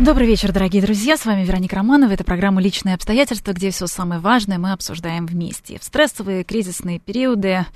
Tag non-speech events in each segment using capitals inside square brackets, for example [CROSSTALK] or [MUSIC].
Добрый вечер, дорогие друзья. С вами Вероника Романова. Это программа «Личные обстоятельства», где все самое важное мы обсуждаем вместе. В стрессовые кризисные периоды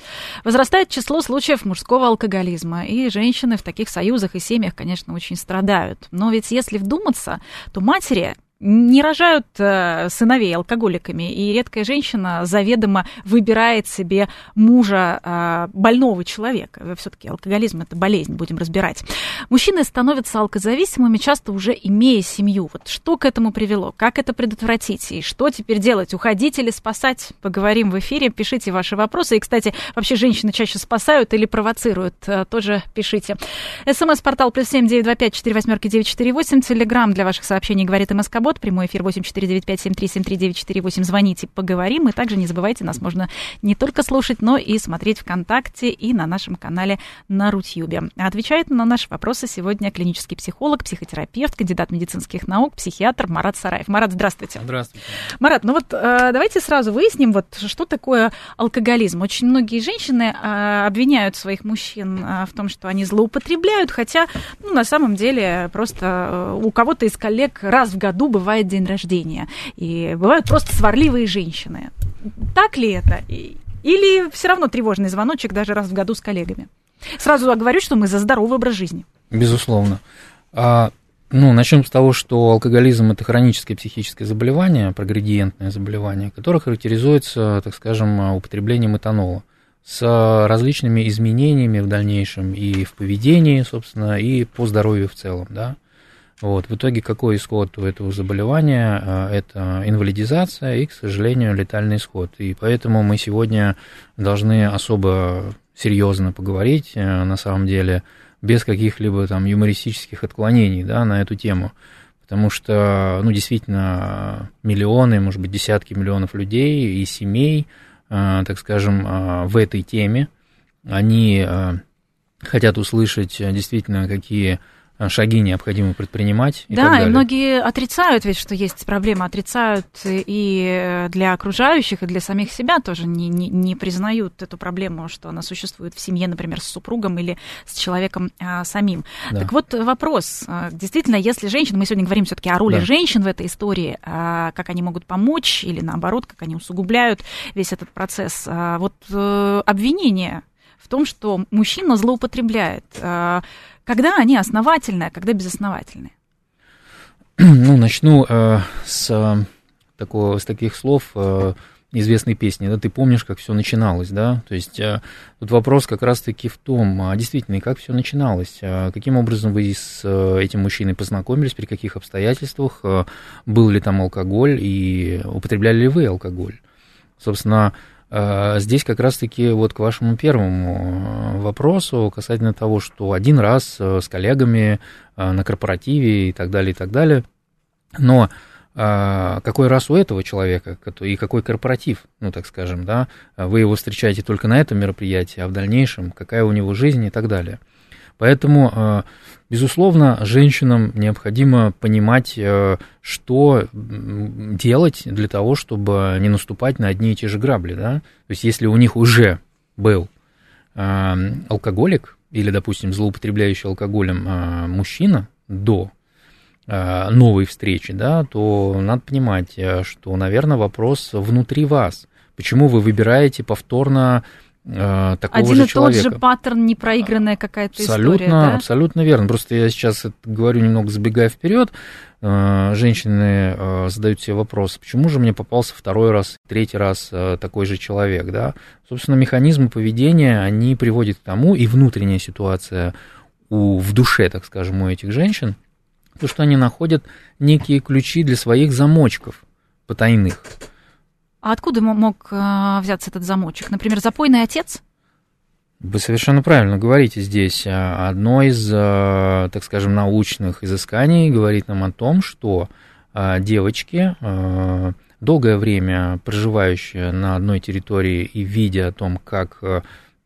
возрастает число случаев мужского алкоголизма. И женщины в таких союзах и семьях, конечно, очень страдают. Но ведь если вдуматься, то матери не рожают э, сыновей алкоголиками, и редкая женщина заведомо выбирает себе мужа э, больного человека. Все-таки алкоголизм это болезнь, будем разбирать. Мужчины становятся алкозависимыми, часто уже имея семью. Вот что к этому привело? Как это предотвратить? И что теперь делать? Уходить или спасать? Поговорим в эфире. Пишите ваши вопросы. И, кстати, вообще женщины чаще спасают или провоцируют? Э, тоже пишите. СМС-портал плюс семь девять два пять четыре восьмерки девять четыре восемь. Телеграмм для ваших сообщений говорит МСК Бот. Прямой эфир 8495-7373-948. Звоните, поговорим. И также не забывайте, нас можно не только слушать, но и смотреть ВКонтакте и на нашем канале на Рутьюбе. Отвечает на наши вопросы сегодня клинический психолог, психотерапевт, кандидат медицинских наук, психиатр Марат Сараев. Марат, здравствуйте. Здравствуйте. Марат, ну вот э, давайте сразу выясним, вот что такое алкоголизм. Очень многие женщины э, обвиняют своих мужчин э, в том, что они злоупотребляют, хотя, ну, на самом деле, просто у кого-то из коллег раз в году бывает день рождения. И бывают просто сварливые женщины. Так ли это? Или все равно тревожный звоночек даже раз в году с коллегами? Сразу говорю, что мы за здоровый образ жизни. Безусловно. А, ну, начнем с того, что алкоголизм это хроническое психическое заболевание, прогредиентное заболевание, которое характеризуется, так скажем, употреблением этанола с различными изменениями в дальнейшем и в поведении, собственно, и по здоровью в целом, да. Вот, в итоге какой исход у этого заболевания? А, это инвалидизация и, к сожалению, летальный исход. И поэтому мы сегодня должны особо серьезно поговорить, э, на самом деле, без каких-либо там юмористических отклонений да, на эту тему. Потому что, ну, действительно, миллионы, может быть, десятки миллионов людей и семей, э, так скажем, э, в этой теме, они хотят услышать действительно, какие шаги необходимо предпринимать. И да, и многие отрицают ведь, что есть проблема, отрицают и для окружающих, и для самих себя тоже не, не, не признают эту проблему, что она существует в семье, например, с супругом или с человеком а, самим. Да. Так вот вопрос, э, действительно, если женщины, мы сегодня говорим все-таки о роли да. женщин в этой истории, а, как они могут помочь или наоборот, как они усугубляют весь этот процесс. А, вот э, обвинение в том, что мужчина злоупотребляет когда они основательные, а когда безосновательные? Ну, начну э, с, э, такого, с таких слов э, известной песни, да, ты помнишь, как все начиналось, да, то есть э, тут вопрос как раз-таки в том, а действительно, как все начиналось, а каким образом вы с э, этим мужчиной познакомились, при каких обстоятельствах, э, был ли там алкоголь? И употребляли ли вы алкоголь. Собственно, здесь как раз-таки вот к вашему первому э, вопросу касательно того, что один раз э, с коллегами э, на корпоративе и так далее, и так далее. Но а, какой раз у этого человека и какой корпоратив, ну так скажем, да, вы его встречаете только на этом мероприятии, а в дальнейшем какая у него жизнь и так далее. Поэтому Безусловно, женщинам необходимо понимать, э, что делать для того, чтобы не наступать на одни и те же грабли. Да? То есть, если у них уже был э, алкоголик или, допустим, злоупотребляющий алкоголем э, мужчина до новой встречи, да, то надо понимать, что, наверное, вопрос внутри вас. Почему вы выбираете повторно э, такого Один же и человека. тот же паттерн, непроигранная какая-то абсолютно, история, да? Абсолютно верно. Просто я сейчас говорю немного забегая вперед. Э, женщины э, задают себе вопрос, почему же мне попался второй раз, третий раз э, такой же человек, да? Собственно, механизмы поведения, они приводят к тому, и внутренняя ситуация у, в душе, так скажем, у этих женщин, то, что они находят некие ключи для своих замочков потайных. А откуда мог э, взяться этот замочек? Например, запойный отец? Вы совершенно правильно говорите здесь. Одно из, э, так скажем, научных изысканий говорит нам о том, что э, девочки, долгое время проживающие на одной территории и видя о том, как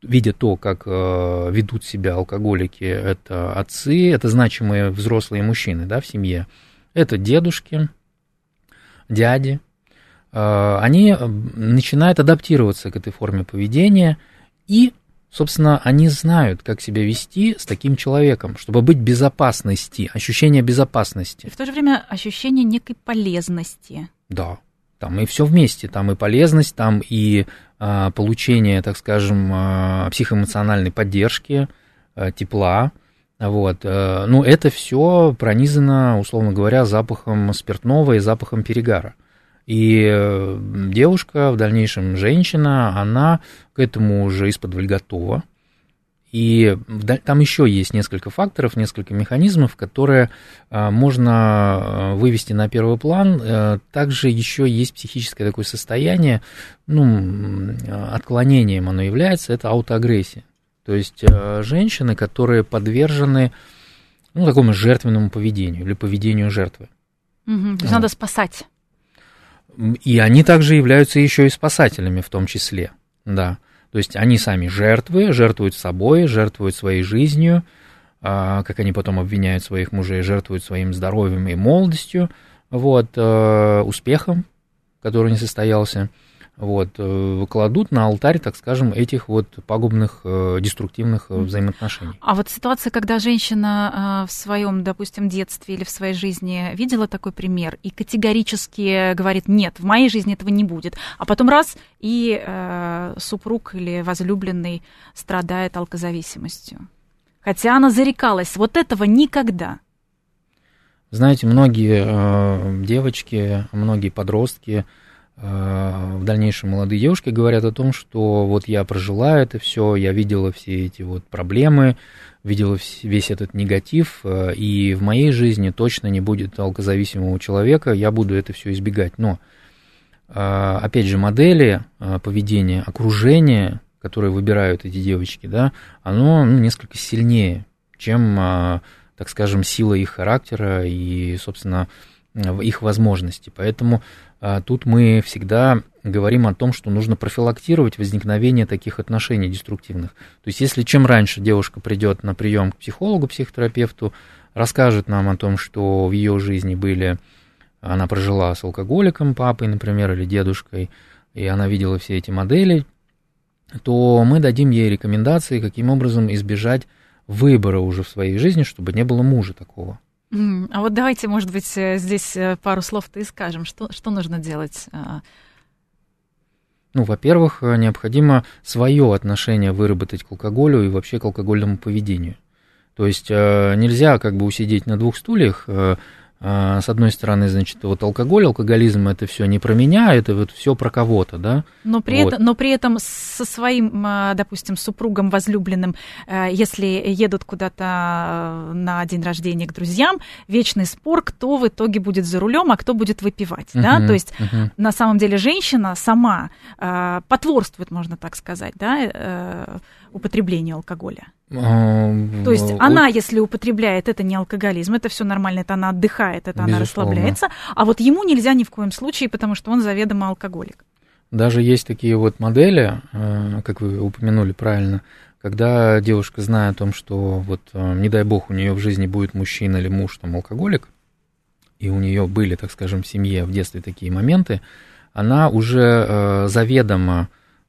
видя то, как э, ведут себя алкоголики, это отцы, это значимые взрослые мужчины да, в семье, это дедушки, дяди, э, они начинают адаптироваться к этой форме поведения, и, собственно, они знают, как себя вести с таким человеком, чтобы быть безопасности, ощущение безопасности. И в то же время ощущение некой полезности. Да, там и все вместе, там и полезность, там и а, получение, так скажем, а, психоэмоциональной поддержки, а, тепла. Вот. А, ну, это все пронизано, условно говоря, запахом спиртного и запахом перегара. И э, девушка, в дальнейшем женщина, она к этому уже из-под готова. И там еще есть несколько факторов, несколько механизмов, которые а, можно а, вывести на первый план. Э, также еще есть психическое такое состояние, ну, отклонением оно является, это аутоагрессия. То есть э, женщины, которые подвержены ну, такому жертвенному поведению или поведению жертвы. Угу, то есть надо спасать. И они также являются еще и спасателями в том числе, да. То есть они сами жертвы, жертвуют собой, жертвуют своей жизнью, а, как они потом обвиняют своих мужей, жертвуют своим здоровьем и молодостью, вот, э, успехом, который не состоялся вот, э, кладут на алтарь, так скажем, этих вот пагубных, э, деструктивных э, взаимоотношений. А вот ситуация, когда женщина в своем, допустим, детстве или в своей жизни видела такой пример и категорически говорит, нет, в моей жизни этого не будет, а потом раз, и э, супруг или возлюбленный страдает алкозависимостью. Хотя она зарекалась, вот этого никогда. Знаете, многие э, девочки, многие подростки, Э, в дальнейшем молодые девушки говорят о том, что вот я прожила это все, я видела все эти вот проблемы, видела весь этот негатив, э, и в моей жизни точно не будет алкозависимого человека, я буду это все избегать. Но, э, опять же, модели поведения, окружение, которое выбирают эти девочки, да, оно ну, несколько сильнее, чем, так скажем, сила их характера и, собственно, их возможностей. Поэтому тут мы всегда говорим о том, что нужно профилактировать возникновение таких отношений деструктивных. То есть, если чем раньше девушка придет на прием к психологу, психотерапевту, расскажет нам о том, что в ее жизни были, она прожила с алкоголиком, папой, например, или дедушкой, и она видела все эти модели, то мы дадим ей рекомендации, каким образом избежать выбора уже в своей жизни, чтобы не было мужа такого. А вот давайте, может быть, э, здесь э, пару слов-то и скажем, что, что нужно делать. А? Ну, во-первых, э, необходимо свое отношение выработать к алкоголю и вообще к алкогольному поведению. То есть нельзя как бы усидеть на двух стульях, с одной стороны, значит, вот алкоголь, алкоголизм это все не про меня, это вот все про кого-то, да. Но при, вот. этом, но при этом со своим, а, допустим, супругом, возлюбленным, э, если едут куда-то на день рождения к друзьям, вечный спор, кто в итоге будет за рулем, а кто будет выпивать, uh-huh, да. То есть uh-huh. на самом деле женщина сама э, потворствует, можно так сказать, да, э, употреблению алкоголя. То есть она, если употребляет, это не алкоголизм, это все нормально, это она отдыхает, это Безусловно. она расслабляется, а вот ему нельзя ни в коем случае, потому что он заведомо алкоголик. Даже есть такие вот модели, э, как вы упомянули правильно, когда девушка, зная о том, что вот, э, не дай бог, у нее в жизни будет мужчина или муж там алкоголик, и у нее были, так скажем, в семье в детстве такие моменты, она уже э, заведомо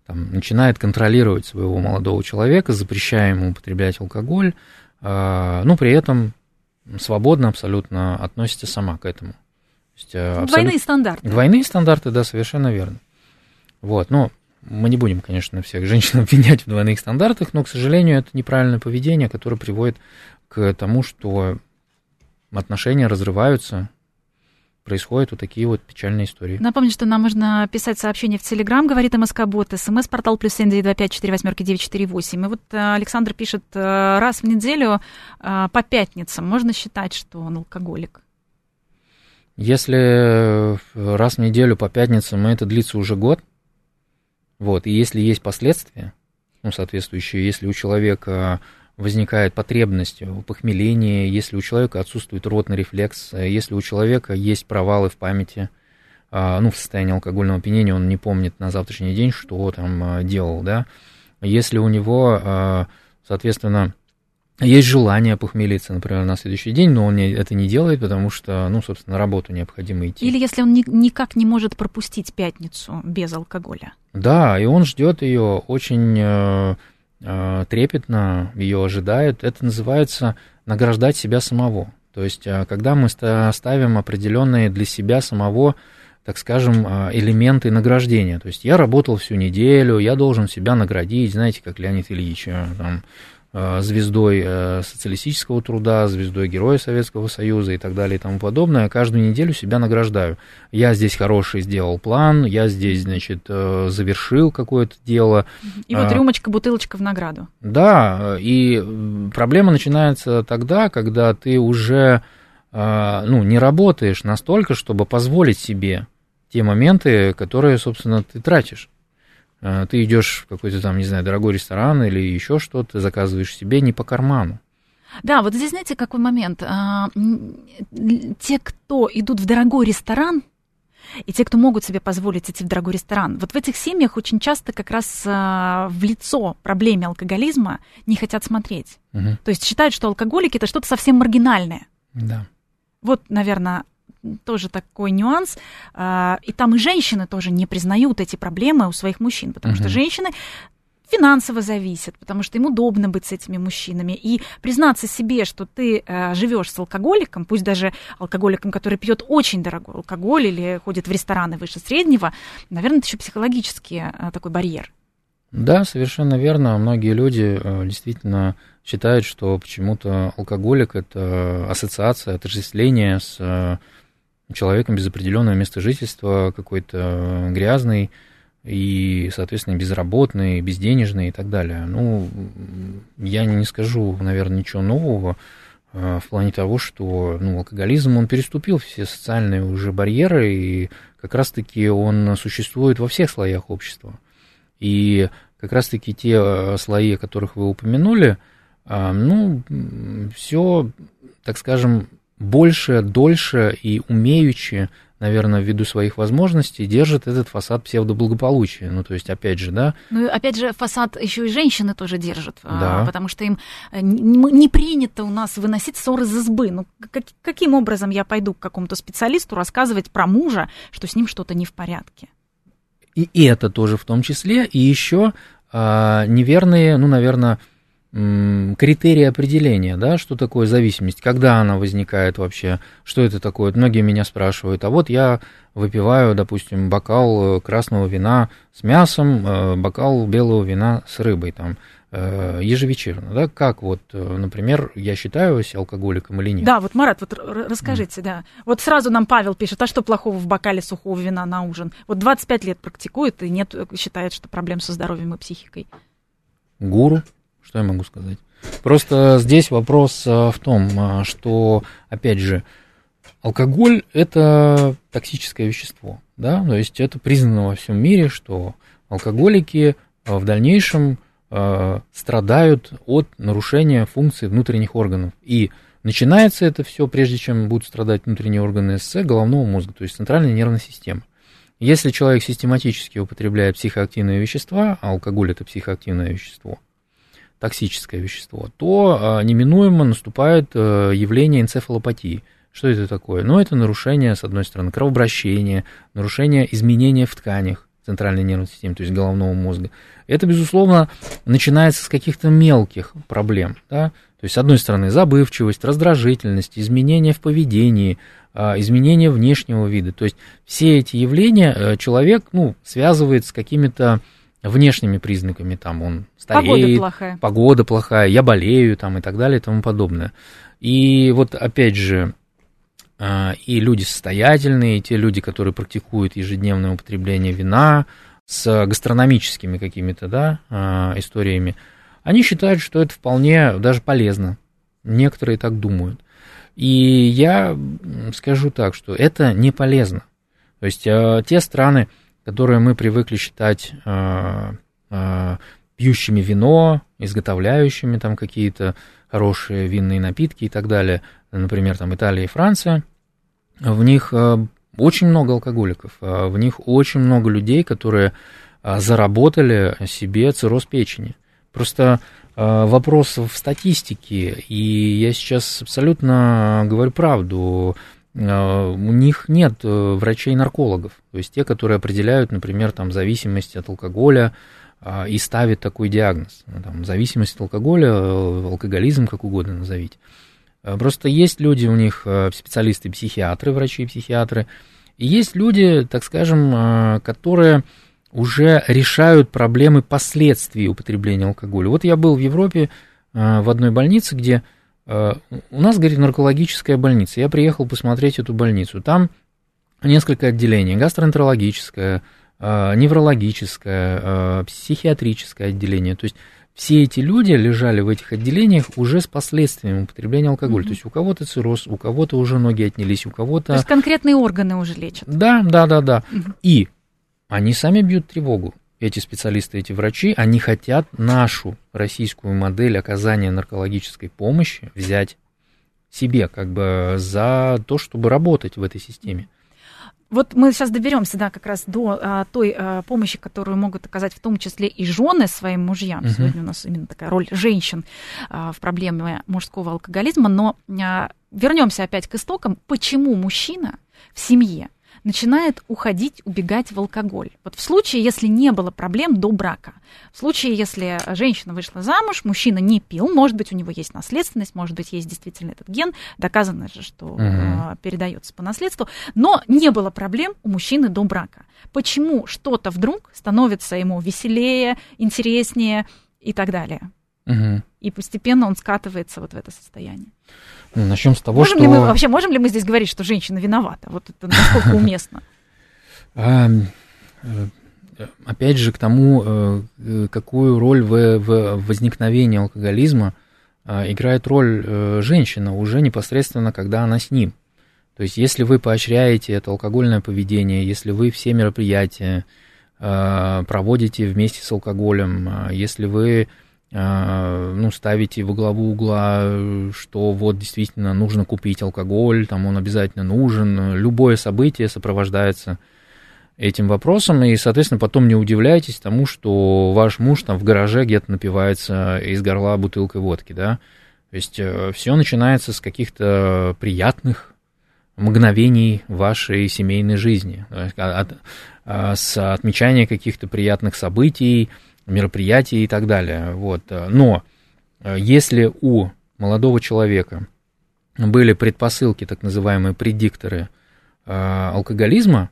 там, начинает контролировать своего молодого человека, запрещая ему употреблять алкоголь, э, но при этом свободно абсолютно относится сама к этому. есть, э, абсолют... Двойные стандарты. Двойные стандарты, да, совершенно верно. Вот, но мы не будем, конечно, всех женщин [LAUGHS] обвинять в двойных стандартах, но, к сожалению, это неправильное поведение, которое приводит к тому, что отношения разрываются, происходят вот такие вот печальные истории. Напомню, что нам можно писать сообщение в Телеграм, говорит МСК-бот, смс-портал плюс семь девять два пять четыре восьмерки девять четыре восемь. И вот э, Александр пишет, э, раз в неделю э, по пятницам можно считать, что он алкоголик? Если раз в неделю по пятницам, это длится уже год, вот, и если есть последствия, ну, соответствующие, если у человека возникает потребность в похмелении, если у человека отсутствует ротный рефлекс, если у человека есть провалы в памяти, а, ну, в состоянии алкогольного опьянения он не помнит на завтрашний день, что там а, делал, да, если у него, соответственно, есть желание похмелиться, например, на следующий день, но он это не делает, потому что, ну, собственно, на работу необходимо идти. Или если он ни, никак не может пропустить пятницу без алкоголя. Да, и он ждет ее очень э, трепетно, ее ожидает. Это называется награждать себя самого. То есть, э, когда мы ставим определенные для себя самого так скажем, э, элементы награждения. То есть я работал всю неделю, я должен себя наградить, знаете, как Леонид Ильич, э, там, Э, звездой э, социалистического труда, звездой Героя Советского Союза и так далее и тому подобное. Каждую неделю себя награждаю. Я здесь хороший сделал план, я здесь, значит, э, завершил какое-то дело. И вот рюмочка, бутылочка в награду. Да, и проблема начинается тогда, когда ты уже ну, не работаешь настолько, чтобы позволить себе те моменты, которые, собственно, ты тратишь. Э, ты идешь в какой-то там, не знаю, дорогой ресторан или еще что-то, заказываешь себе не по карману. Да, вот здесь, знаете, какой момент? А, те, кто идут в дорогой ресторан, и те, кто могут себе позволить идти в дорогой ресторан, вот в этих семьях очень часто как раз а, в лицо проблеме алкоголизма не хотят смотреть. Угу. То есть считают, что алкоголики это что-то совсем маргинальное. Да. Вот, наверное, тоже такой нюанс. А, и там и женщины тоже не признают эти проблемы у своих мужчин, потому угу. что женщины финансово зависят, потому что им удобно быть с этими мужчинами. И признаться себе, что ты э, живешь с алкоголиком, пусть даже алкоголиком, который пьет очень дорогой алкоголь или ходит в рестораны выше среднего, наверное, это еще психологический э, такой барьер. Да, совершенно верно. Многие люди э, действительно считают, что почему-то алкоголик это ассоциация, отождествление с э, человеком без определенного места жительства, какой-то грязный и, соответственно, безработный, безденежный и так далее. Ну, я не скажу, наверное, ничего нового э, в плане того, что ну, алкоголизм, он переступил все социальные уже барьеры, и как раз-таки он существует во всех слоях общества. И как раз-таки те э, слои, о которых вы упомянули, э, ну, все, так скажем, больше, дольше и умеючи, наверное, ввиду своих возможностей, держит этот фасад псевдоблагополучия. Ну, то есть, опять же, да. Ну, опять же, фасад еще и женщины тоже держат, а, да. потому что им э, не принято у нас выносить ссоры из избы. Ну, как, каким образом я пойду к какому-то специалисту рассказывать про мужа, что с ним что-то не в порядке? И это тоже в том числе, и еще а, неверные, ну, наверное, критерии определения, да, что такое зависимость, когда она возникает вообще, что это такое. Многие меня спрашивают, а вот я выпиваю, допустим, бокал э, красного вина с мясом, э, бокал белого вина с рыбой, там, э, ежевечерно, да, как вот, например, я считаюсь алкоголиком или нет? Да, вот, Марат, вот расскажите, mm. да. Вот сразу нам Павел пишет, а что плохого в бокале сухого вина на ужин? Вот 25 лет практикует и нет, считает, что проблем со здоровьем и психикой. Гуру. Что я могу сказать? Просто здесь вопрос а, в том, а, что, опять же, алкоголь – это токсическое вещество, да, то есть это признано во всем мире, что алкоголики а, в дальнейшем страдают от нарушения функций внутренних органов. И начинается это все, прежде чем будут страдать внутренние органы с головного мозга, то есть центральной нервной системы. Если человек систематически употребляет психоактивные вещества, а алкоголь это психоактивное вещество, токсическое вещество, то а, неминуемо наступает э, явление энцефалопатии. Что это такое? Ну, это нарушение, с одной стороны, кровообращения, нарушение изменения в тканях центральной нервной системы, то есть головного мозга. Это, безусловно, начинается с каких-то мелких проблем. Да? То есть, с одной стороны, забывчивость, раздражительность, изменения в поведении, а, изменения внешнего вида. То есть, все эти явления э, человек ну, связывает с какими-то внешними признаками, там он стареет, погода плохая. погода плохая, я болею, там и так далее и тому подобное. И вот опять же, а, и люди состоятельные, и те люди, которые практикуют ежедневное употребление вина с гастрономическими какими-то да, а, историями, они считают, что это вполне даже полезно. Некоторые так думают. И я скажу так, что это не полезно. То есть а, те страны, которые мы привыкли считать э, э, пьющими вино, изготовляющими там какие-то хорошие винные напитки и так далее, например, там Италия и Франция, в них э, очень много алкоголиков, в них очень много людей, которые заработали себе цирроз печени. Просто вопрос в статистике, и я сейчас абсолютно говорю правду. У них нет врачей-наркологов, то есть те, которые определяют, например, там, зависимость от алкоголя, и ставит такой диагноз. Там, зависимость от алкоголя, алкоголизм, как угодно назовите. Просто есть люди у них, специалисты-психиатры, врачи-психиатры, и есть люди, так скажем, которые уже решают проблемы последствий употребления алкоголя. Вот я был в Европе в одной больнице, где у нас, говорит, наркологическая больница. Я приехал посмотреть эту больницу. Там несколько отделений. Гастроэнтерологическое, Э, неврологическое, э, психиатрическое отделение. То есть все эти люди лежали в этих отделениях уже с последствиями употребления алкоголя. Mm-hmm. То есть у кого-то цирроз, у кого-то уже ноги отнялись, у кого-то... То есть конкретные органы уже лечат. Да, да, да, да. Mm-hmm. И они сами бьют тревогу. Эти специалисты, эти врачи, они хотят нашу российскую модель оказания наркологической помощи взять себе как бы за то, чтобы работать в этой системе. Вот мы сейчас доберемся, да, как раз до а, той а, помощи, которую могут оказать в том числе и жены своим мужьям. Uh-huh. Сегодня у нас именно такая роль женщин а, в проблеме мужского алкоголизма. Но а, вернемся опять к истокам. Почему мужчина в семье начинает уходить, убегать в алкоголь. Вот в случае, если не было проблем до брака, в случае, если женщина вышла замуж, мужчина не пил, может быть, у него есть наследственность, может быть, есть действительно этот ген, доказано же, что угу. э, передается по наследству, но не было проблем у мужчины до брака. Почему что-то вдруг становится ему веселее, интереснее и так далее? Угу. И постепенно он скатывается вот в это состояние. Ну, начнем с того, можем что... Ли мы, вообще, можем ли мы здесь говорить, что женщина виновата? Вот это насколько [LAUGHS] уместно? Э, опять же, к тому, э, какую роль в возникновении алкоголизма э, играет роль женщина уже непосредственно, когда она с ним. То есть, если вы поощряете это алкогольное поведение, если вы все мероприятия проводите вместе с алкоголем, если вы а, ну, ставите во главу угла, что вот действительно нужно купить алкоголь, там он обязательно нужен, любое событие сопровождается этим вопросом, и, соответственно, потом не удивляйтесь тому, что ваш муж там в гараже где-то напивается из горла бутылкой водки, да, то есть э, все начинается с каких-то приятных мгновений вашей семейной жизни, от, а, с отмечания каких-то приятных событий, мероприятий и так далее. Вот. Но э, если у молодого человека были предпосылки, так называемые предикторы э, алкоголизма,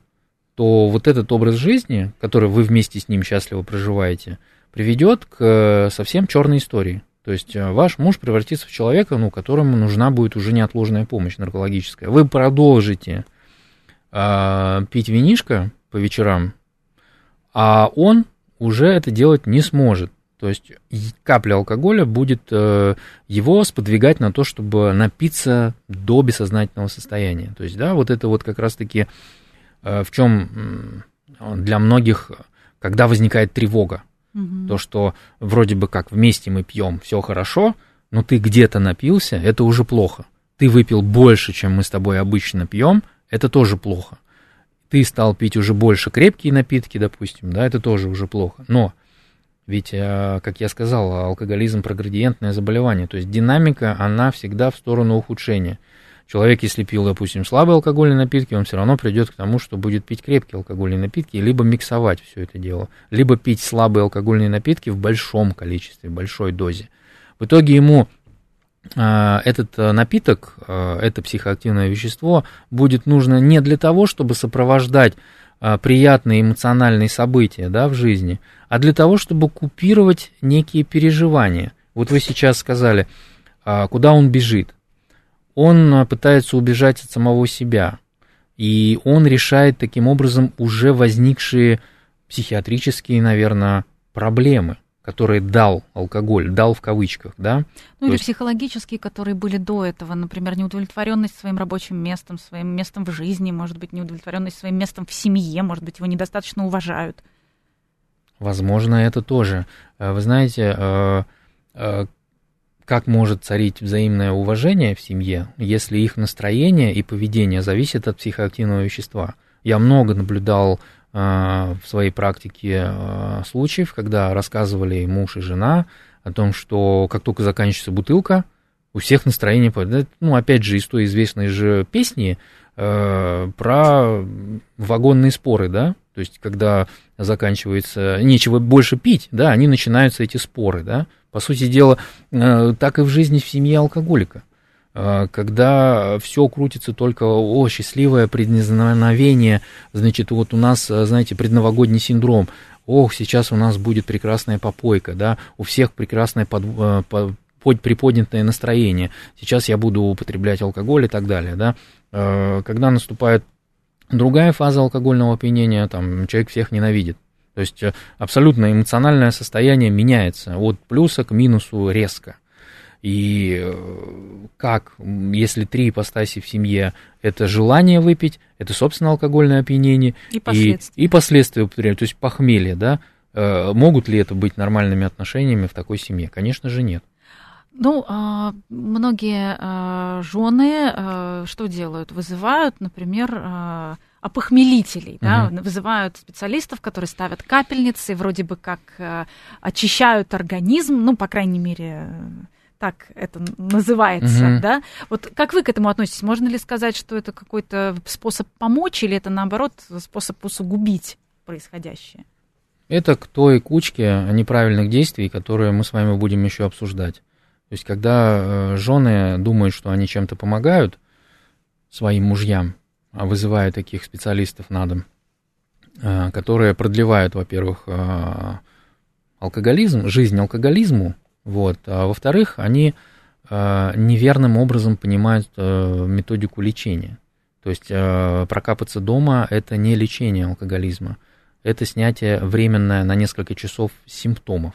то вот этот образ жизни, который вы вместе с ним счастливо проживаете, приведет к э, совсем черной истории. То есть ваш муж превратится в человека, ну, которому нужна будет уже неотложная помощь наркологическая. Вы продолжите э, пить винишко по вечерам, а он уже это делать не сможет. То есть капля алкоголя будет э, его сподвигать на то, чтобы напиться до бессознательного состояния. То есть, да, вот это вот как раз-таки э, в чем для многих, когда возникает тревога. Угу. То, что вроде бы как вместе мы пьем, все хорошо, но ты где-то напился, это уже плохо. Ты выпил больше, чем мы с тобой обычно пьем, это тоже плохо ты стал пить уже больше крепкие напитки, допустим, да, это тоже уже плохо. Но ведь, э, как я сказал, алкоголизм проградиентное заболевание, то есть динамика, она всегда в сторону ухудшения. Человек, если пил, допустим, слабые алкогольные напитки, он все равно придет к тому, что будет пить крепкие алкогольные напитки, либо миксовать все это дело, либо пить слабые алкогольные напитки в большом количестве, большой дозе. В итоге ему а, этот э, напиток, э, это психоактивное вещество, будет нужно не для того, чтобы сопровождать приятные эмоциональные события да, в жизни, а для того, чтобы купировать некие переживания. Вот вы сейчас сказали, куда он бежит. Он пытается убежать от самого себя, и он решает таким образом уже возникшие психиатрические, наверное, проблемы – которые дал алкоголь, дал в кавычках, да? Ну То или есть... психологические, которые были до этого, например, неудовлетворенность своим рабочим местом, своим местом в жизни, может быть, неудовлетворенность своим местом в семье, может быть, его недостаточно уважают. Возможно, это тоже. Э, вы знаете, э, э, как может царить взаимное уважение в семье, если их настроение и поведение зависит от психоактивного вещества? Я много наблюдал в своей практике случаев, когда рассказывали муж и жена о том, что как только заканчивается бутылка, у всех настроение падает. Ну, опять же, из той известной же песни э, про вагонные споры, да, то есть, когда заканчивается, нечего больше пить, да, они начинаются эти споры, да. По сути дела, э, так и в жизни в семье алкоголика. Э, когда все крутится только о счастливое предназначение, значит, вот у нас, э, знаете, предновогодний синдром, ох, сейчас у нас будет прекрасная попойка, да, у всех прекрасное под, под, приподнятое настроение, сейчас я буду употреблять алкоголь и так далее, да, когда наступает другая фаза алкогольного опьянения, там человек всех ненавидит, то есть абсолютно эмоциональное состояние меняется от плюса к минусу резко. И э, как, если три ипостаси в семье, это желание выпить, это, собственно, алкогольное опьянение и последствия, и, и последствия употребления, то есть похмелье, да, могут ли это быть нормальными отношениями в такой семье? Конечно же, нет. Ну, а, многие а, жены а, что делают? Вызывают, например, опохмелителей, угу. да, вызывают специалистов, которые ставят капельницы, вроде бы как очищают организм, ну, по крайней мере, так это называется, угу. да. Вот как вы к этому относитесь? Можно ли сказать, что это какой-то способ помочь, или это наоборот способ усугубить происходящее? Это к той кучке неправильных действий, которые мы с вами будем еще обсуждать. То есть, когда э, жены думают, что они чем-то помогают своим мужьям, а вызывают таких специалистов на дом, э, которые продлевают, во-первых, э, алкоголизм, жизнь алкоголизму, вот, а во-вторых, они неверным образом понимают методику лечения. То есть прокапаться дома – это не лечение алкоголизма, это снятие временное на несколько часов симптомов.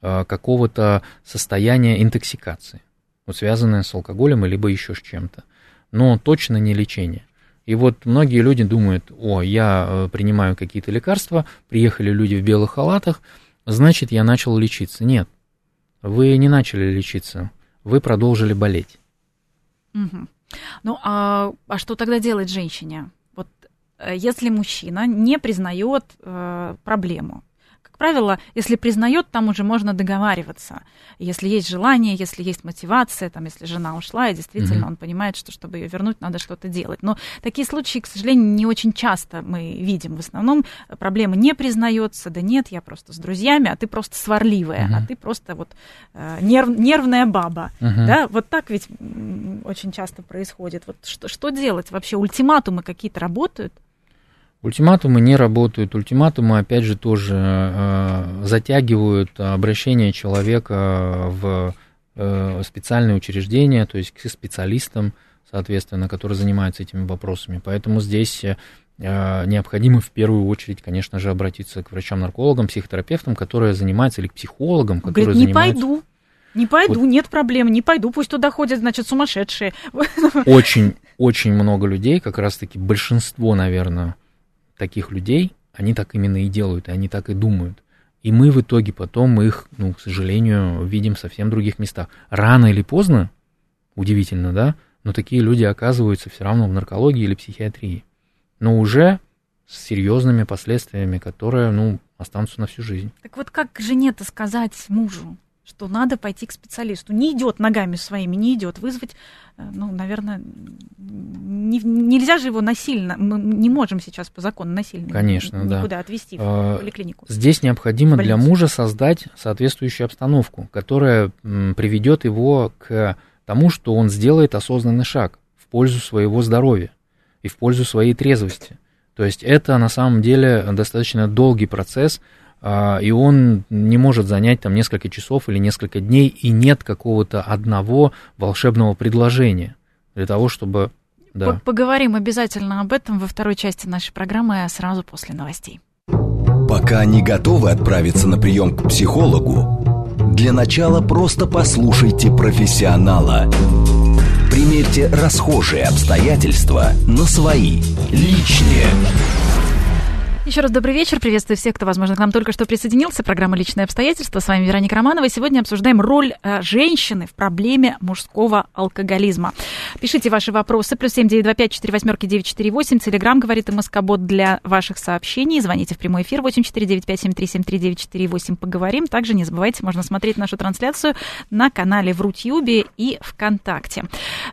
Какого-то состояния интоксикации, вот связанное с алкоголем либо еще с чем-то, но точно не лечение. И вот многие люди думают, о, я принимаю какие-то лекарства, приехали люди в белых халатах, значит, я начал лечиться. Нет, вы не начали лечиться, вы продолжили болеть. Угу. Ну, а, а что тогда делать женщине? Вот э, если мужчина не признает э, проблему, как правило, если признает, там уже можно договариваться. Если есть желание, если есть мотивация, там, если жена ушла, и действительно mm он понимает, что чтобы ее вернуть, надо что-то делать. Но такие случаи, к сожалению, не очень часто мы видим. В основном проблема не признается, да нет, я просто с друзьями, а ты просто сварливая, mm а ты просто вот э, нерв, нервная баба. mm Да, вот так ведь очень часто происходит. Вот что, что делать вообще? Ультиматумы какие-то работают? Ультиматумы не работают. Ультиматумы, опять же, тоже э, затягивают обращение человека в э, специальные учреждения, то есть к специалистам, соответственно, которые занимаются этими вопросами. Поэтому здесь э, необходимо в первую очередь, конечно же, обратиться к врачам-наркологам, психотерапевтам, которые занимаются, или к психологам, которые Говорит, не занимаются... пойду. Не пойду, вот. нет проблем, не пойду, пусть туда ходят, значит, сумасшедшие. Очень, очень много людей, как раз-таки большинство, наверное, таких людей, они так именно и делают, и они так и думают. И мы в итоге потом их, ну, к сожалению, видим в совсем других местах. Рано или поздно, удивительно, да, но такие люди оказываются все равно в наркологии или психиатрии. Но уже с серьезными последствиями, которые, ну, останутся на всю жизнь. Так вот как жене-то сказать мужу? Что надо пойти к специалисту. Не идет ногами своими, не идет. Вызвать, э, ну, наверное, не, нельзя же его насильно, мы не можем сейчас по закону насильно Конечно, никуда да. отвезти в а, поликлинику. Здесь необходимо для мужа создать соответствующую обстановку, которая приведет его к тому, что он сделает осознанный шаг в пользу своего здоровья и в пользу своей трезвости. То есть это на самом деле достаточно долгий процесс, и он не может занять там несколько часов или несколько дней, и нет какого-то одного волшебного предложения для того, чтобы... Да. Поговорим обязательно об этом во второй части нашей программы а сразу после новостей. Пока не готовы отправиться на прием к психологу, для начала просто послушайте профессионала. Примерьте расхожие обстоятельства на свои, личные. Еще раз добрый вечер. Приветствую всех, кто, возможно, к нам только что присоединился. Программа «Личные обстоятельства». С вами Вероника Романова. Сегодня обсуждаем роль э, женщины в проблеме мужского алкоголизма. Пишите ваши вопросы. Плюс семь девять два пять четыре восьмерки девять четыре восемь. Телеграмм говорит Москобот для ваших сообщений. Звоните в прямой эфир восемь четыре девять пять семь три семь три девять четыре восемь. Поговорим. Также не забывайте, можно смотреть нашу трансляцию на канале в Рутюбе и ВКонтакте.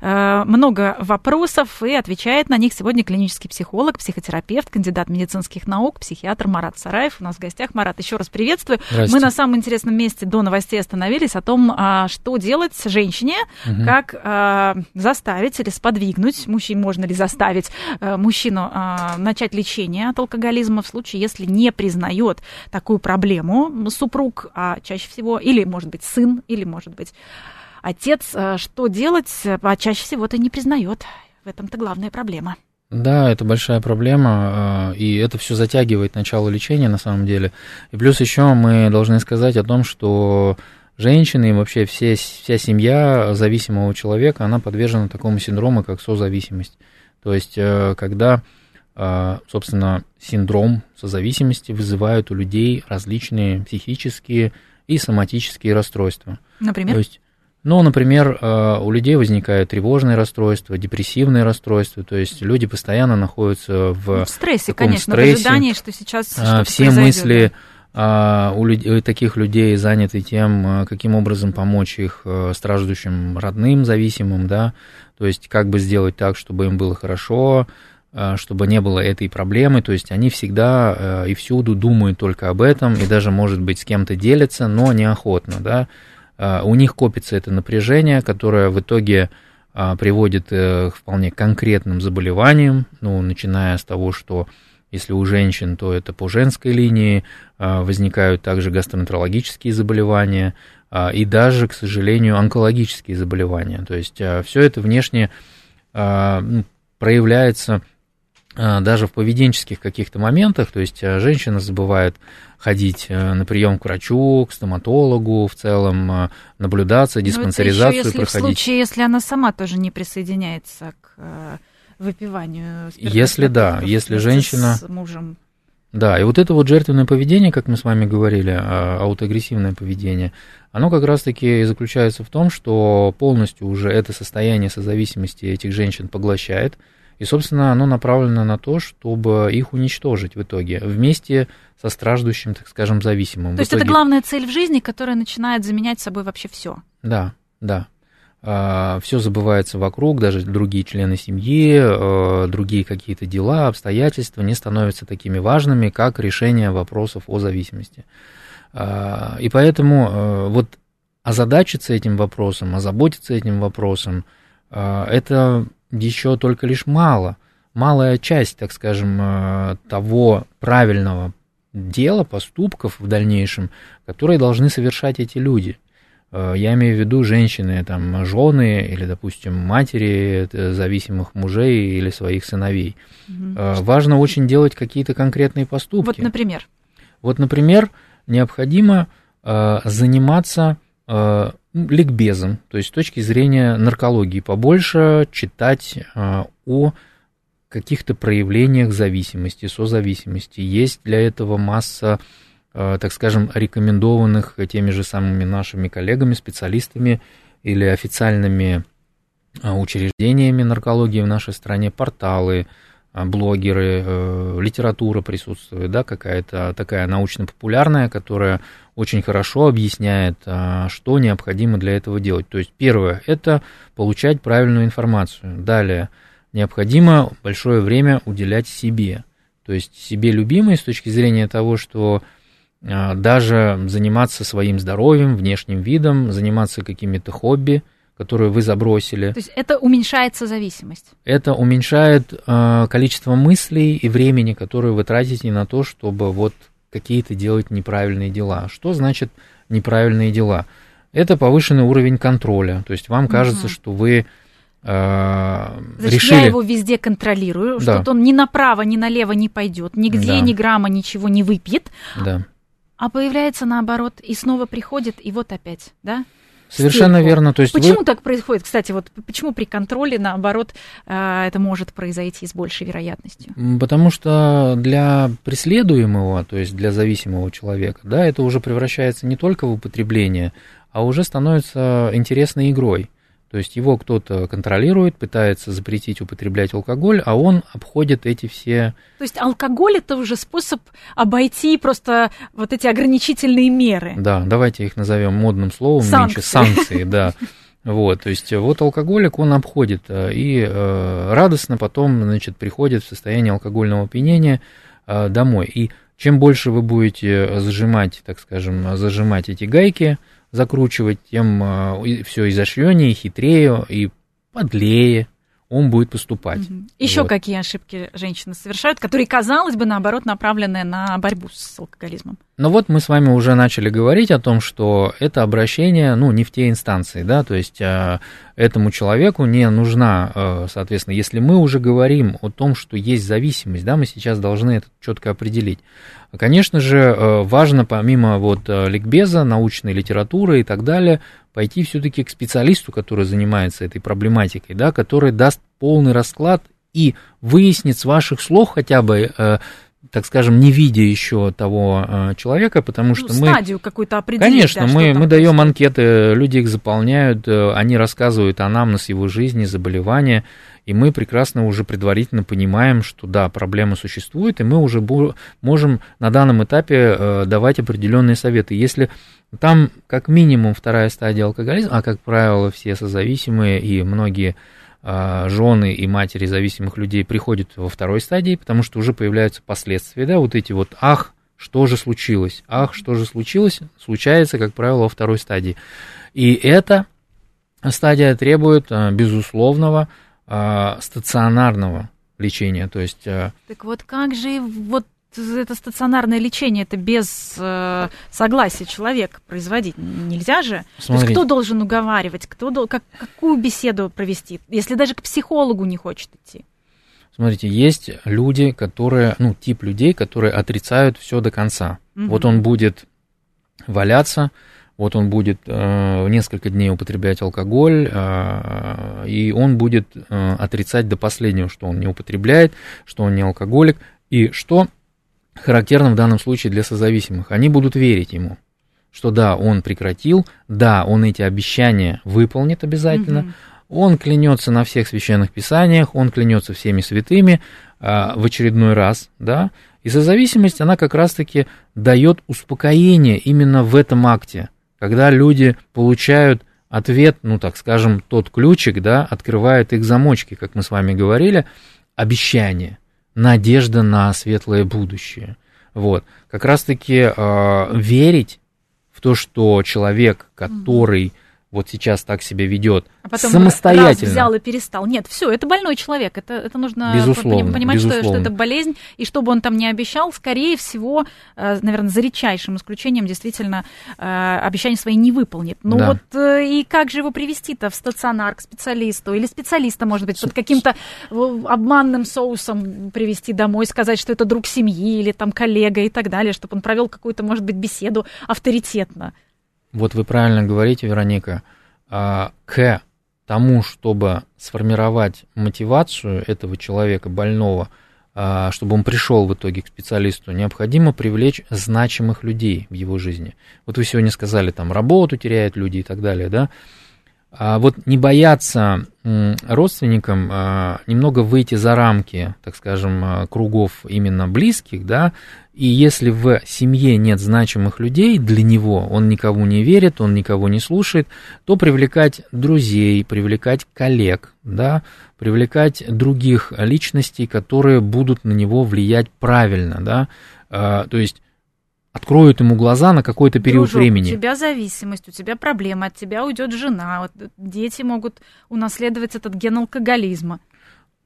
Э, много вопросов и отвечает на них сегодня клинический психолог, психотерапевт, кандидат медицинских наук наук, психиатр Марат Сараев. У нас в гостях. Марат, еще раз приветствую. Мы на самом интересном месте до новостей остановились о том, а, что делать женщине, угу. как а, заставить или сподвигнуть, мужчин можно ли заставить а, мужчину начать лечение от алкоголизма в случае, если не признает такую проблему супруг, а чаще всего, или, может быть, сын, или, может быть, отец, что делать, а чаще всего это не признает. В этом-то главная проблема. Да, это большая проблема, а, и это все затягивает начало лечения на самом деле. И плюс еще мы должны сказать о том, что женщины и вообще все, вся семья зависимого человека, она подвержена такому синдрому, как созависимость. То есть, э, когда, а, собственно, синдром созависимости вызывает у людей различные психические и соматические расстройства. Например? То есть, ну, например, э, у людей возникают тревожные расстройства, депрессивные расстройства, то есть люди постоянно находятся в, ну, в стрессе, конечно, стрессе. в ожидании, что сейчас а, Все мысли да. у, людей, у таких людей заняты тем, э, каким образом помочь их э, страждущим родным, зависимым, да, то есть как бы сделать так, чтобы им было хорошо, чтобы не было этой проблемы, то есть они всегда и всюду думают только об этом, и даже, может быть, с кем-то делятся, но неохотно, да, а, у них копится это напряжение, которое в итоге а, приводит э, к вполне конкретным заболеваниям, ну, начиная с того, что если у женщин, то это по женской линии, а, возникают также гастроэнтерологические заболевания и даже, к сожалению, онкологические заболевания. То есть все это внешне ну, проявляется даже в поведенческих каких-то моментах, то есть женщина забывает ходить э, на прием к врачу, к стоматологу, в целом э, наблюдаться, ну, диспансеризацию это еще, если проходить. В случае, если она сама тоже не присоединяется к э, выпиванию. Если да, если женщина с мужем. Да, и вот это вот жертвенное поведение, как мы с вами говорили, а, аутоагрессивное поведение, оно как раз-таки заключается в том, что полностью уже это состояние созависимости этих женщин поглощает, и, собственно, оно направлено на то, чтобы их уничтожить в итоге, вместе со страждущим, так скажем, зависимым. То есть итоге... это главная цель в жизни, которая начинает заменять собой вообще все. Да, да. А, все забывается вокруг, даже другие члены семьи, а, другие какие-то дела, обстоятельства не становятся такими важными, как решение вопросов о зависимости. А, и поэтому вот озадачиться этим вопросом, озаботиться этим вопросом, это еще только лишь мало, малая часть, так скажем, э, того правильного дела, поступков в дальнейшем, которые должны совершать эти люди. Э, я имею в виду женщины, там, жены или, допустим, матери э, зависимых мужей или своих сыновей. Угу. Важно очень делать какие-то конкретные поступки. Вот, например? Вот, например, необходимо заниматься ликбезом, то есть с точки зрения наркологии, побольше читать а, о каких-то проявлениях зависимости, созависимости. Есть для этого масса, а, так скажем, рекомендованных теми же самыми нашими коллегами, специалистами или официальными а, учреждениями наркологии в нашей стране, порталы, блогеры, э, литература присутствует, да, какая-то такая научно-популярная, которая очень хорошо объясняет, а, что необходимо для этого делать. То есть первое – это получать правильную информацию. Далее необходимо большое время уделять себе. То есть себе любимой с точки зрения того, что а, даже заниматься своим здоровьем, внешним видом, заниматься какими-то хобби, которые вы забросили. То есть это уменьшается зависимость? Это уменьшает э, количество мыслей и времени, которые вы тратите на то, чтобы вот какие-то делать неправильные дела. Что значит неправильные дела? Это повышенный уровень контроля. То есть вам кажется, угу. что вы э, Значит, решили... я его везде контролирую, да. что он ни направо, ни налево не пойдет, нигде да. ни грамма ничего не выпьет. Да. А появляется наоборот, и снова приходит, и вот опять, да? Совершенно стельку. верно. То есть почему вы... так происходит? Кстати, вот почему при контроле, наоборот, э, это может произойти с большей вероятностью? Потому что для преследуемого, то есть для зависимого человека, да, это уже превращается не только в употребление, а уже становится интересной игрой. То есть его кто-то контролирует, пытается запретить употреблять алкоголь, а он обходит эти все... То есть алкоголь это уже способ обойти просто вот эти ограничительные меры. Да, давайте их назовем модным словом санкции. меньше санкции, да. [LAUGHS] Вот, то есть вот алкоголик, он обходит э, и э, радостно потом, значит, приходит в состояние алкогольного опьянения э, домой. И чем больше вы будете зажимать, так скажем, зажимать эти гайки, закручивать, тем э, все изощреннее, хитрее и подлее он будет поступать. Угу. Еще Вот. какие ошибки женщины совершают, которые, казалось бы, наоборот, направлены на борьбу с алкоголизмом? Ну вот мы с вами уже начали говорить о том, что это обращение, ну, не в те инстанции, да, то есть э, этому человеку не нужна, э, соответственно, если мы уже говорим о том, что есть зависимость, да, мы сейчас должны это четко определить. Конечно же, э, важно помимо вот э, ликбеза, научной литературы и так далее, пойти все-таки к специалисту, который занимается этой проблематикой, да, который даст полный расклад и выяснит с ваших слов хотя бы, э, так скажем, не видя еще того э, человека, потому Ну, что мы... стадию какую-то определить. Конечно, да, мы, мы даем анкеты, люди их заполняют, э, они рассказывают анамнез его жизни, заболевания, и мы прекрасно уже предварительно понимаем, что да, проблема существует, и мы уже можем на данном этапе э, давать определенные советы. Если там как минимум вторая стадия алкоголизма, а как правило все созависимые и многие а, жены и матери зависимых людей приходят во второй стадии, потому что уже появляются последствия, да, вот эти вот «ах, что же случилось?», «ах, что же случилось?» случается, как правило, во второй стадии. И эта стадия требует а, безусловного а, стационарного лечения, то есть а, Так вот как же вот это стационарное лечение это без э, согласия человека производить нельзя же? То есть кто должен уговаривать, кто дол- как, какую беседу провести, если даже к психологу не хочет идти? Смотрите, есть люди, которые, ну, тип людей, которые отрицают все до конца. Мгм. Вот он будет валяться, вот он будет э, несколько дней употреблять алкоголь, э, и он будет э, отрицать до последнего, что он не употребляет, что он не алкоголик, и что характерно в данном случае для созависимых. Они будут верить ему, что да, он прекратил, да, он эти обещания выполнит обязательно, Мгм. он клянется на всех священных писаниях, он клянется всеми святыми а, в очередной раз, да, и созависимость, она как раз-таки дает успокоение именно в этом акте, когда люди получают ответ, ну, так скажем, тот ключик, да, открывает их замочки, как мы с вами говорили, обещание, надежда на светлое будущее. Вот, как раз-таки э, верить в то, что человек, который вот сейчас так себя ведет, А потом самостоятельно. раз взял и перестал. Нет, все, это больной человек. Это, это нужно Безусловно, пони- понимать, Что, что безусловно. это болезнь, и что бы он там ни обещал, скорее всего, э, наверное, за редчайшим исключением, действительно, э, обещания свои не выполнит. Ну Да. вот э, и как же его привести-то в стационар к специалисту? Или специалиста, может быть, под каким-то обманным соусом привести домой, сказать, что это друг семьи или там коллега и так далее, чтобы он провел какую-то, может быть, беседу авторитетно. Вот вы правильно говорите, Вероника, а, к тому, чтобы сформировать мотивацию этого человека больного, а, чтобы он пришел в итоге к специалисту, необходимо привлечь значимых людей в его жизни. Вот вы сегодня сказали, там работу теряют люди и так далее, да? А вот не бояться родственникам а, немного выйти за рамки, так скажем, а, кругов именно близких, да, и если в семье нет значимых людей для него, он никого не верит, он никого не слушает, то привлекать друзей, привлекать коллег, да, привлекать других личностей, которые будут на него влиять правильно, да, А, то есть откроют ему глаза на какой-то период Дружок, времени. У тебя зависимость, у тебя проблемы, от тебя уйдет жена, вот дети могут унаследовать этот ген алкоголизма.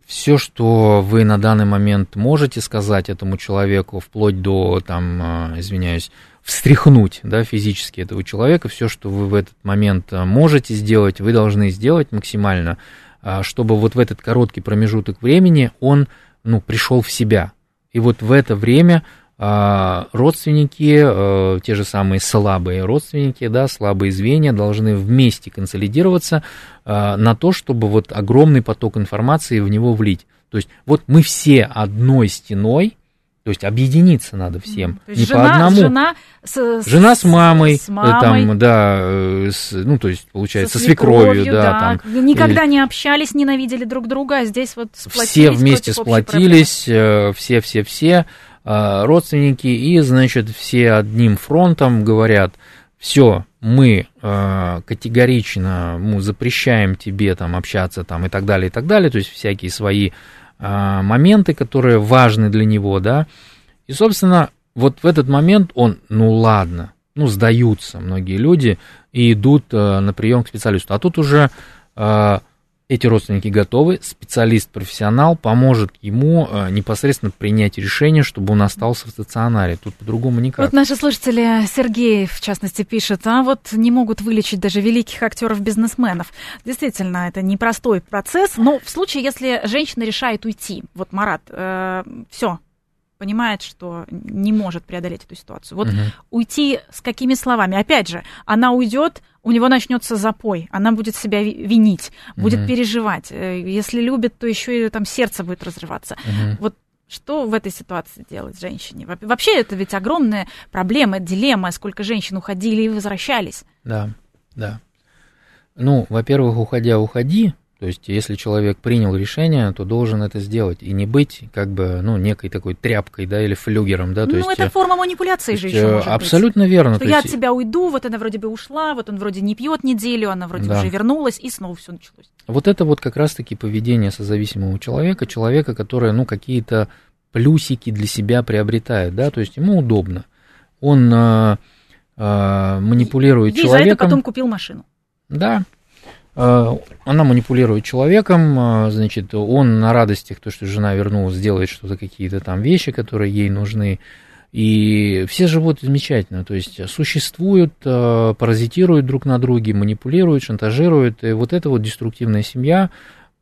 все, что вы на данный момент можете сказать этому человеку, вплоть до, там, а, извиняюсь, встряхнуть, да, физически этого человека, все, что вы в этот момент а, можете сделать, вы должны сделать максимально, а, чтобы вот в этот короткий промежуток времени он, ну, пришел в себя. И вот в это время родственники, э, те же самые слабые родственники, да, слабые звенья должны вместе консолидироваться э, на то, чтобы вот огромный поток информации в него влить. То есть вот мы все одной стеной, то есть объединиться надо всем, то есть не жена, по одному. Жена с, жена с мамой, с мамой. там, да, с, ну то есть получается со свекровью, свекровью да, да. Там, никогда не общались, ненавидели друг друга, а здесь вот сплотились. Все вместе сплотились, все, все, все родственники и, значит, все одним фронтом говорят, все, мы э, категорично мы запрещаем тебе там общаться там и так далее, и так далее, то есть всякие свои э, моменты, которые важны для него, да, и, собственно, вот в этот момент он, ну ладно, ну сдаются многие люди и идут э, на прием к специалисту, а тут уже э, эти родственники готовы, специалист-профессионал поможет ему э, непосредственно принять решение, чтобы он остался в стационаре. Тут по-другому никак. Вот наши слушатели, Сергей, в частности, пишет, а вот не могут вылечить даже великих актеров-бизнесменов. Действительно, это непростой процесс, но в случае, если женщина решает уйти, вот, Марат, э, все, понимает, что не может преодолеть эту ситуацию. Вот угу. уйти с какими словами? Опять же, она уйдет, у него начнется запой, она будет себя винить, будет угу. переживать. Э, если любит, то еще и там сердце будет разрываться. Угу. Вот что в этой ситуации делать женщине? Вообще это ведь огромная проблема, дилемма, сколько женщин уходили и возвращались. Да, да. Ну, во-первых, уходя, уходи, то есть, если человек принял решение, то должен это сделать и не быть как бы, ну, некой такой тряпкой, да, или флюгером, да. То ну, есть, это форма манипуляции же еще может Абсолютно быть. верно. Что я есть... от тебя уйду, вот она вроде бы ушла, вот он вроде не пьет неделю, она вроде да. уже вернулась, и снова все началось. Вот это вот как раз-таки поведение созависимого человека, человека, который, ну, какие-то плюсики для себя приобретает, да, то есть ему удобно. Он э, э, манипулирует и, человеком. И за это потом купил машину. Да, Э, она манипулирует человеком, э, значит, он на радостях, то, что жена вернулась, делает что-то, какие-то там вещи, которые ей нужны, и все живут замечательно, то есть существуют, э, паразитируют друг на друге, манипулируют, шантажируют, и вот это вот деструктивная семья,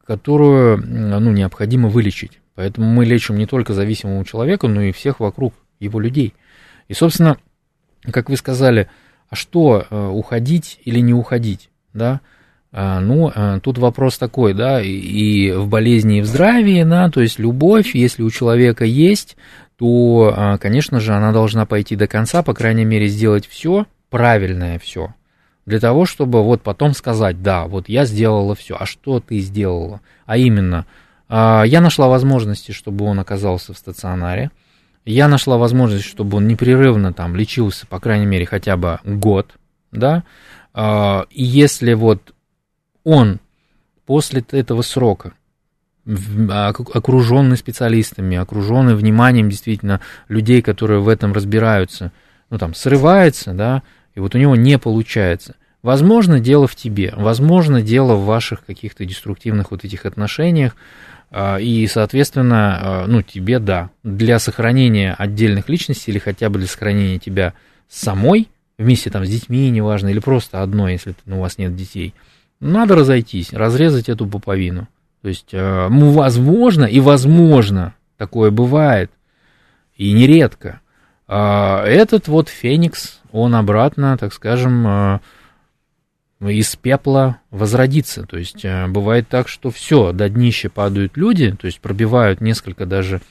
которую, ну, необходимо вылечить. Поэтому мы лечим не только зависимого человека, но и всех вокруг его людей. И, собственно, как вы сказали, а что, уходить или не уходить, да? А, ну, а, тут вопрос такой, да, и в болезни, и в здравии, да, то есть любовь, если у человека есть, то, а, конечно же, она должна пойти до конца, по крайней мере, сделать все, правильное все, для того, чтобы вот потом сказать, да, вот я сделала все, а что ты сделала? А именно, я нашла возможности, чтобы он оказался в стационаре, я нашла возможность, чтобы он непрерывно там лечился, по крайней мере, хотя бы год, да, и если вот он после этого срока, окруженный специалистами, окруженный вниманием действительно людей, которые в этом разбираются, ну там срывается, да, и вот у него не получается. Возможно, дело в тебе, возможно, дело в ваших каких-то деструктивных вот этих отношениях, а, и, соответственно, а, ну, тебе, да, для сохранения отдельных личностей или хотя бы для сохранения тебя самой, вместе там с детьми, неважно, или просто одной, если ну, у вас нет детей – надо разойтись, разрезать эту пуповину. То есть, э, ну, возможно, и возможно, такое бывает, и нередко. А этот вот Феникс, он обратно, так скажем, э, из пепла возродится. То есть, э, бывает так, что все, до днища падают люди, то есть, пробивают несколько даже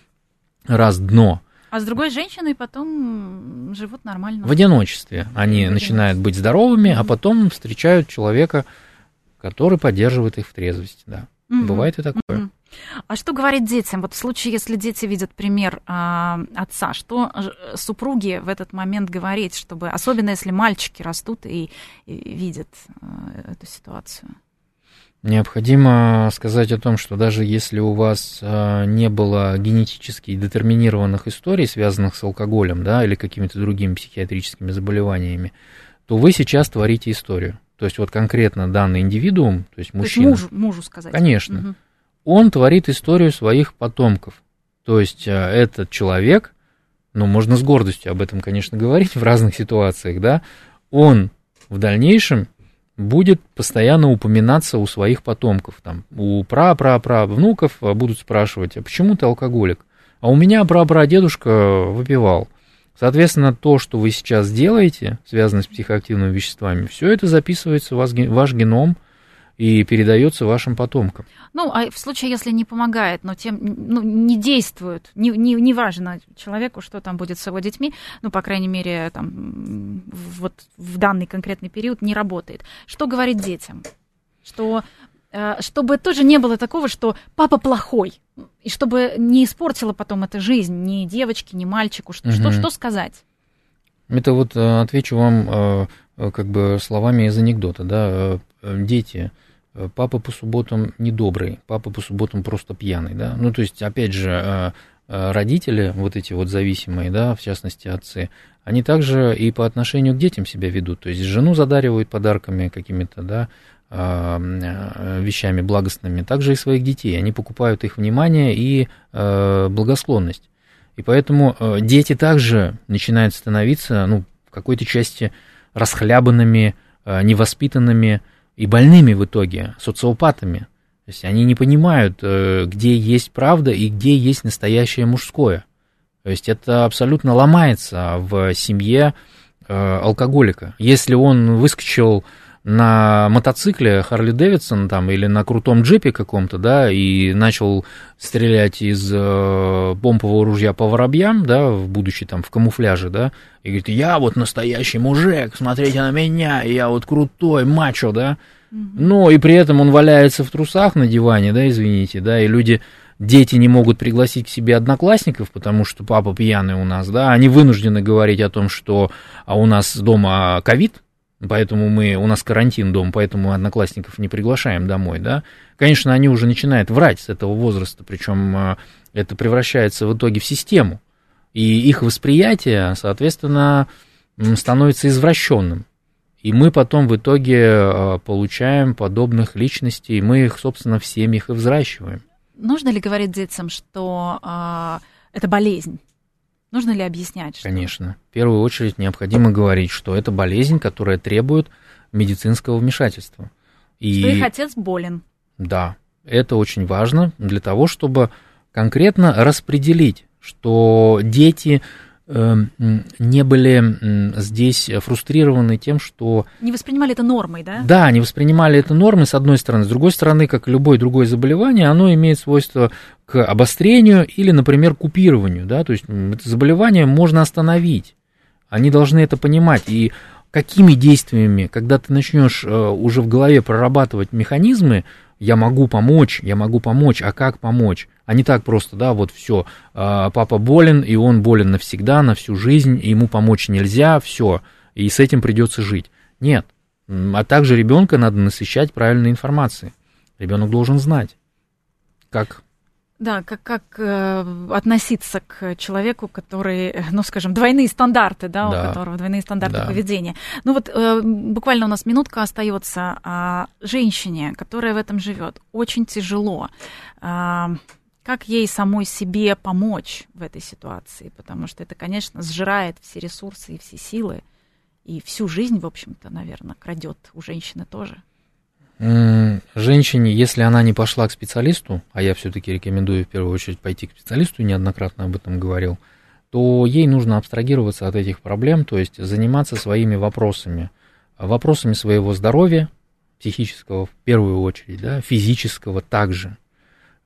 раз дно. А с другой женщиной потом живут нормально. В одиночестве. Они в начинают быть здоровыми, а потом встречают человека, который поддерживает их в трезвости, да. Угу. Бывает и такое. Угу. А что говорить детям? Вот в случае, если дети видят пример э, отца, что супруги в этот момент говорить, чтобы, особенно если мальчики растут и, и видят э, эту ситуацию? Необходимо сказать о том, что даже если у вас э, не было генетически детерминированных историй, связанных с алкоголем, да, или какими-то другими психиатрическими заболеваниями, то вы сейчас творите историю. То есть вот конкретно данный индивидуум, то есть мужчина. То есть мужу, мужу сказать. Конечно. Угу. Он творит историю своих потомков. То есть э, этот человек, ну, можно с гордостью об этом, конечно, говорить в разных ситуациях, да, он в дальнейшем будет постоянно упоминаться у своих потомков. Там, у пра-пра-пра внуков будут спрашивать, а почему ты алкоголик? А у меня пра-пра дедушка выпивал. Соответственно, то, что вы сейчас делаете, связанное с психоактивными веществами, все это записывается в ваш, ваш геном и передается вашим потомкам. Ну, а в случае, если не помогает, но тем ну, не действует, не, не, не важно человеку, что там будет с его детьми, ну, по крайней мере, там, вот в данный конкретный период не работает. Что говорить детям? Что э, чтобы тоже не было такого, что папа плохой, и чтобы не испортила потом эта жизнь ни девочке, ни мальчику, что, угу. что, что сказать? Это вот э, отвечу вам э, как бы словами из анекдота, да, дети, папа по субботам недобрый, папа по субботам просто пьяный, да, ну, то есть, опять же, родители, вот эти вот зависимые, да, в частности, отцы, они также и по отношению к детям себя ведут, то есть, жену задаривают подарками какими-то, да, Э, вещами благостными, также и своих детей. Они покупают их внимание и э, благосклонность. И поэтому э, дети также начинают становиться, ну, в какой-то части расхлябанными, невоспитанными и больными в итоге, социопатами. То есть они не понимают, где есть правда и где есть настоящее мужское. То есть это абсолютно ломается в семье алкоголика. Если он выскочил на мотоцикле Харли Дэвидсон там или на крутом джипе каком-то, да, и начал стрелять из э, помпового ружья по воробьям, да, в будучи там в камуфляже, да, и говорит, я вот настоящий мужик, смотрите на меня, я вот крутой, мачо, да, но и при этом он валяется в трусах на диване, да, извините, да, и люди, дети не могут пригласить к себе одноклассников, потому что папа пьяный у нас, да, они вынуждены говорить о том, что а у нас дома ковид, поэтому мы, у нас карантин дом, поэтому одноклассников не приглашаем домой, да, конечно, они уже начинают врать с этого возраста, причем э, это превращается в итоге в систему, и их восприятие, соответственно, становится извращенным. И мы потом в итоге э, получаем подобных личностей, мы их, собственно, в семьях и взращиваем. Нужно ли говорить детям, что э, это болезнь? Нужно ли объяснять? Что... Конечно. В первую очередь необходимо говорить, что это болезнь, которая требует медицинского вмешательства. И... Что их отец болен. Да, это очень важно для того, чтобы конкретно распределить, что дети не были здесь фрустрированы тем, что... Не воспринимали это нормой, да? Да, не воспринимали это нормой, с одной стороны. С другой стороны, как любое другое заболевание, оно имеет свойство к обострению или, например, купированию, да, то есть это заболевание можно остановить. Они должны это понимать. И какими действиями, когда ты начнешь э, уже в голове прорабатывать механизмы, я могу помочь, я могу помочь, а как помочь? А не так просто, да, вот все, а, папа болен, и он болен навсегда, на всю жизнь, ему помочь нельзя, все, и с этим придется жить. Нет. А также ребенка надо насыщать правильной информацией. Ребенок должен знать, как да, как, как э, относиться к человеку, который, э, ну, скажем, двойные стандарты, да, да. у которого двойные стандарты да. поведения. Ну вот э, буквально у нас минутка остается. А женщине, которая в этом живет, очень тяжело. А, как ей самой себе помочь в этой ситуации? Потому что это, конечно, сжирает все ресурсы и все силы. И всю жизнь, в общем-то, наверное, крадет у женщины тоже женщине, если она не пошла к специалисту, а я все-таки рекомендую в первую очередь пойти к специалисту, неоднократно об этом говорил, то ей нужно абстрагироваться от этих проблем, то есть заниматься своими вопросами, вопросами своего здоровья, психического в первую очередь, да, физического также,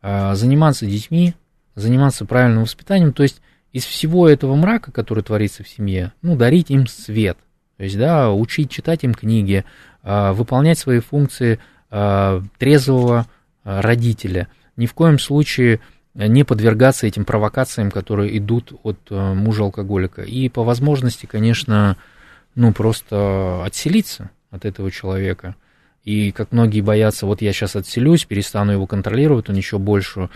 заниматься детьми, заниматься правильным воспитанием, то есть из всего этого мрака, который творится в семье, ну, дарить им свет, то есть, да, учить читать им книги, а, выполнять свои функции а, трезвого родителя. Ни в коем случае не подвергаться этим провокациям, которые идут от мужа-алкоголика. И по возможности, конечно, ну, просто отселиться от этого человека. И как многие боятся, вот я сейчас отселюсь, перестану его контролировать, он еще больше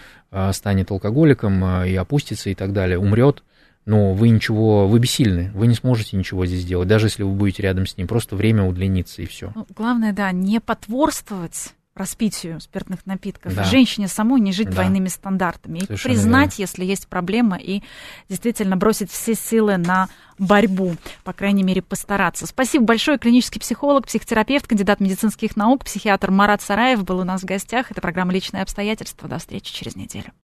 станет алкоголиком и опустится и так далее, умрет но вы ничего, вы бессильны, вы не сможете ничего здесь сделать, даже если вы будете рядом с ним, просто время удлинится и все. Ну, главное, да, не потворствовать распитию спиртных напитков, да. женщине самой не жить да. двойными стандартами, и Совершенно признать, верно. если есть проблема, и действительно бросить все силы на борьбу, по крайней мере, постараться. Спасибо большое. Клинический психолог, психотерапевт, кандидат медицинских наук, психиатр Марат Сараев был у нас в гостях. Это программа «Личные обстоятельства». До встречи через неделю.